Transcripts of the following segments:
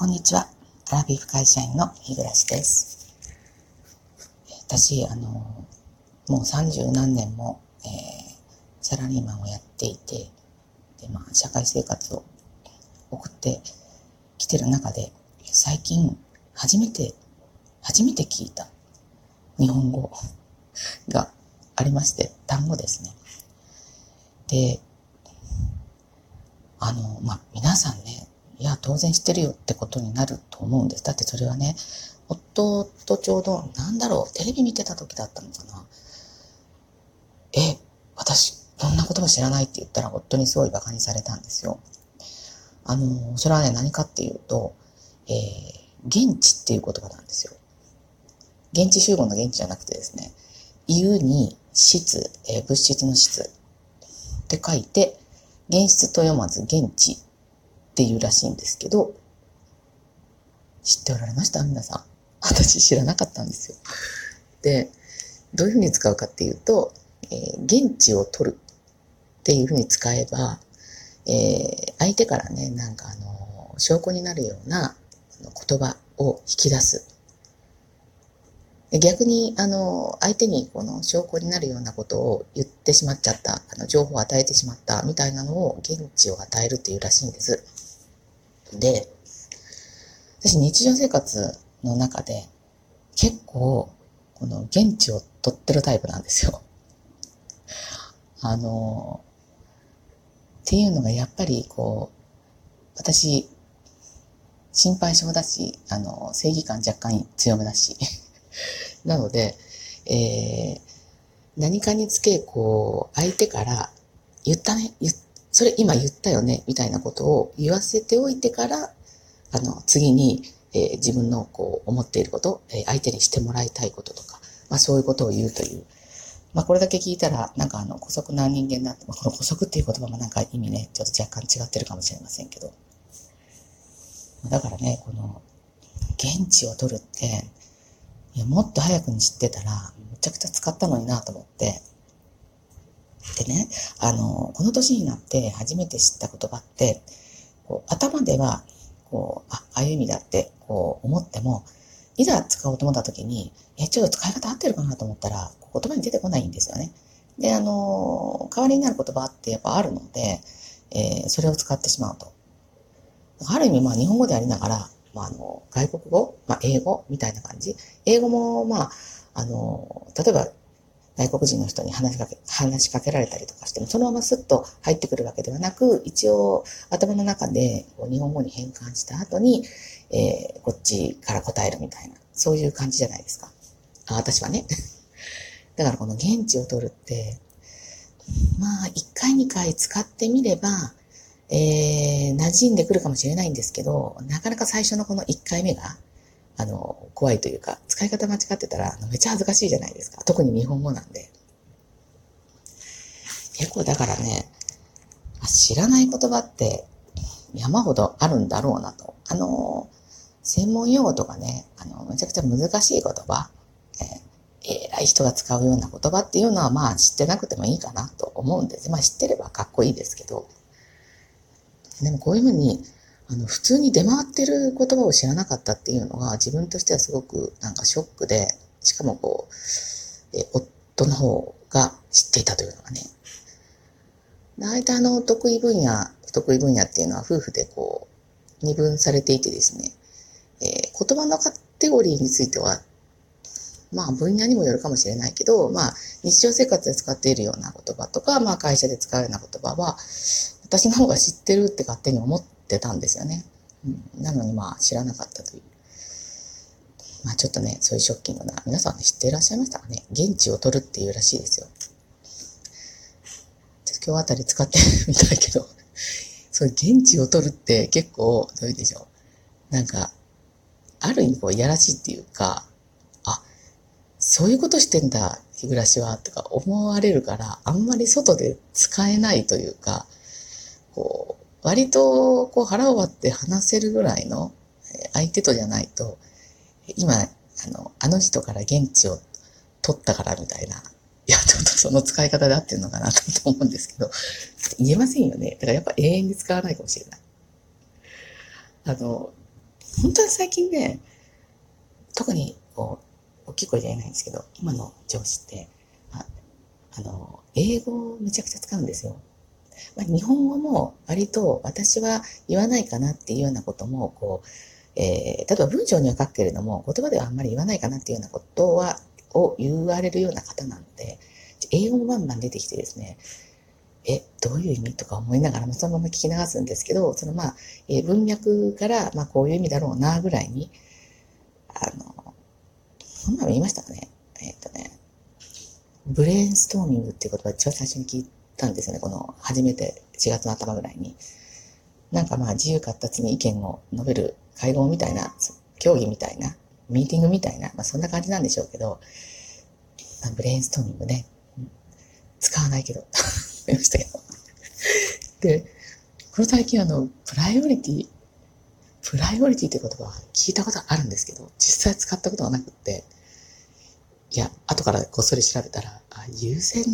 こんにちは。アラビフ会社員の日暮です。私、あの、もう三十何年も、えー、サラリーマンをやっていて、で、まあ、社会生活を送ってきてる中で、最近、初めて、初めて聞いた日本語がありまして、単語ですね。で、あの、まあ、皆さんね、当然知ってるよってことになると思うんです。だってそれはね、夫とちょうど、なんだろう、テレビ見てた時だったのかな。え、私、こんなことも知らないって言ったら夫にすごい馬鹿にされたんですよ。あの、それはね、何かっていうと、えー、現地っていう言葉なんですよ。現地集合の現地じゃなくてですね、言うに質、えー、物質の質って書いて、現実と読まず現地っていうらしいんですけど、知っておられました？皆さん。私知らなかったんですよ。で、どういうふうに使うかっていうと、えー、現地を取るっていうふうに使えば、えー、相手からね、なんかあの、証拠になるような言葉を引き出す。逆に、あの、相手にこの証拠になるようなことを言ってしまっちゃった、あの、情報を与えてしまったみたいなのを現地を与えるっていうらしいんです。で、私日常生活の中で結構この現地を取ってるタイプなんですよ。あの、っていうのがやっぱりこう、私、心配性だし、あの、正義感若干強めだし。なので、えー、何かにつけ、こう、相手から、言ったね、言っそれ今言ったよね、みたいなことを言わせておいてから、あの、次に、えー、自分のこう思っていること、えー、相手にしてもらいたいこととか、まあそういうことを言うという。まあこれだけ聞いたら、なんかあの、古速な人間だって、まあ、この古速っていう言葉もなんか意味ね、ちょっと若干違ってるかもしれませんけど。だからね、この、現地を取るって、いや、もっと早くに知ってたら、むちゃくちゃ使ったのになと思って、でね、あの、この年になって初めて知った言葉って、こう頭では、こう、あ、ああいう意味だって、こう思っても、いざ使おうと思った時に、え、ちょっと使い方合ってるかなと思ったら、言葉に出てこないんですよね。で、あの、代わりになる言葉ってやっぱあるので、えー、それを使ってしまうと。ある意味、まあ日本語でありながら、まああの、外国語、まあ英語みたいな感じ。英語も、まあ、あの、例えば外国人の人に話しかけ、話しかけられたりとかしても、そのままスッと入ってくるわけではなく、一応頭の中でこう日本語に変換した後に、えー、こっちから答えるみたいな、そういう感じじゃないですか。あ、私はね。だからこの現地を取るって、まあ、一回二回使ってみれば、えー、馴染んでくるかもしれないんですけど、なかなか最初のこの一回目が、あの、怖いというか、使い方間違ってたら、めっちゃ恥ずかしいじゃないですか。特に日本語なんで。結構だからね、知らない言葉って山ほどあるんだろうなと。あの、専門用語とかね、あの、めちゃくちゃ難しい言葉、えー、偉い人が使うような言葉っていうのはまあ知ってなくてもいいかなと思うんです。まあ知ってればかっこいいですけど。でもこういうふうにあの、普通に出回ってる言葉を知らなかったっていうのが自分としてはすごくなんかショックで、しかもこう、え夫の方が知っていたというのがね。大体あの、得意分野、不得意分野っていうのは夫婦でこう、二分されていてですね、えー、言葉のカテゴリーについては、まあ分野にもよるかもしれないけど、まあ日常生活で使っているような言葉とか、まあ会社で使うような言葉は、私の方が知ってるって勝手に思ってってたんですよね。うん、なのにまあ知らなかったという。まあちょっとね、そういうショッキングな、皆さん知っていらっしゃいましたかね現地を取るっていうらしいですよ。今日あたり使ってみたいけど、そういう現地を取るって結構、どういうでしょう。なんか、ある意味こう、やらしいっていうか、あ、そういうことしてんだ、日暮らしは、とか思われるから、あんまり外で使えないというか、こう、割とこう腹を割って話せるぐらいの相手とじゃないと、今、あの、あの人から現地を取ったからみたいな、いや、ちょっとその使い方で合ってるのかなと思うんですけど、言えませんよね。だからやっぱ永遠に使わないかもしれない。あの、本当に最近ね、特にこう、大きい声じゃ言えないんですけど、今の上司って、ああの、英語をめちゃくちゃ使うんですよ。まあ、日本語も割と私は言わないかなっていうようなことも、こう、えー、例えば文章には書くけれども、言葉ではあんまり言わないかなっていうようなことは、を言われるような方なので、英語もバンバン出てきてですね、え、どういう意味とか思いながら、そのまま聞き流すんですけど、そのまあ、えー、文脈から、まあ、こういう意味だろうな、ぐらいに、あの、そんなの言いましたかね？えっ、とね、ブレインストーミングっていう言葉一番最初に聞いてたんですよね。この、初めて4月の頭ぐらいに。なんかまあ、自由活発に意見を述べる会合みたいな、協議みたいな、ミーティングみたいな、まあそんな感じなんでしょうけど、まブレインストーミングね、使わないけど。思いましたけど。で、この最近あの、プライオリティ、プライオリティって言葉は聞いたことあるんですけど、実際使ったことがなくって、いや、後からこっそり調べたら、あ優先、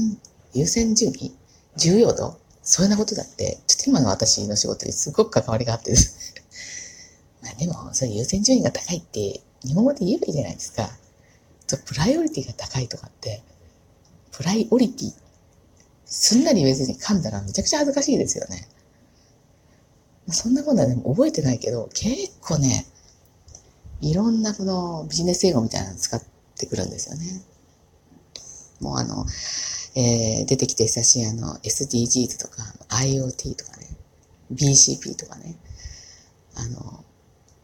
優先順位重要度？そういうなことだって、ちょっと今の私の仕事にすごく関わりがあってです。まあでも、それ優先順位が高いって、日本語で言えばいいじゃないですか。プライオリティが高いとかって、プライオリティすんなり言えずに噛んだらめちゃくちゃ恥ずかしいですよね。そんなことはでも覚えてないけど、結構ね、いろんなこのビジネス英語みたいなの使ってくるんですよね。もうあの、えー、出てきて久しいあの SDGs とか IoT とかね、BCP とかね、あの、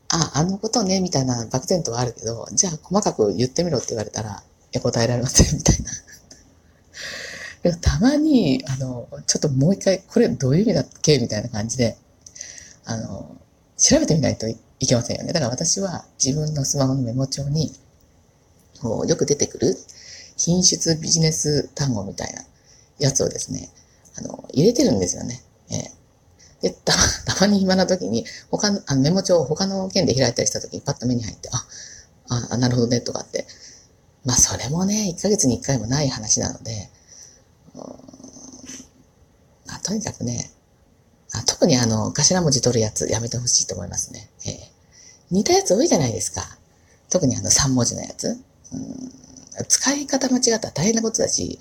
あ、あのことね、みたいな漠然とはあるけど、じゃあ細かく言ってみろって言われたら、いや答えられません、みたいな。たまに、あの、ちょっともう一回、これどういう意味だっけみたいな感じで、あの、調べてみないといけませんよね。だから私は自分のスマホのメモ帳に、こうよく出てくる品質ビジネス単語みたいなやつをですね、あの、入れてるんですよね。えー、で、た、たまに暇な時に、他の、あのメモ帳を他の件で開いたりした時にパッと目に入って、あ、あ、なるほどね、とかって。まあ、それもね、1ヶ月に1回もない話なので、まあとにかくねあ、特にあの、頭文字取るやつやめてほしいと思いますね。えー、似たやつ多いじゃないですか。特にあの3文字のやつ。うん使い方間違ったら大変なことだし、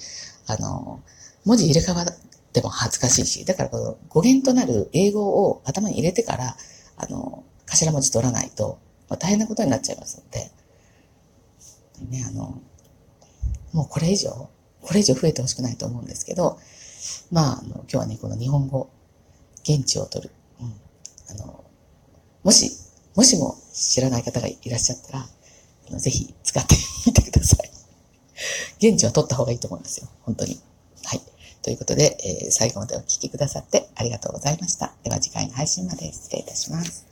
あの、文字入れ替わっても恥ずかしいし、だからこの語源となる英語を頭に入れてから、あの、頭文字取らないと、まあ、大変なことになっちゃいますので、ね、あの、もうこれ以上、これ以上増えてほしくないと思うんですけど、まあ、あの今日はね、この日本語、現地を取る。うん。あの、もし、もしも知らない方がいらっしゃったら、ぜひ使ってみてください。現地は取った方がいいと思うんですよ。本当に。はい。ということで、えー、最後までお聴きくださってありがとうございました。では次回の配信まで失礼いたします。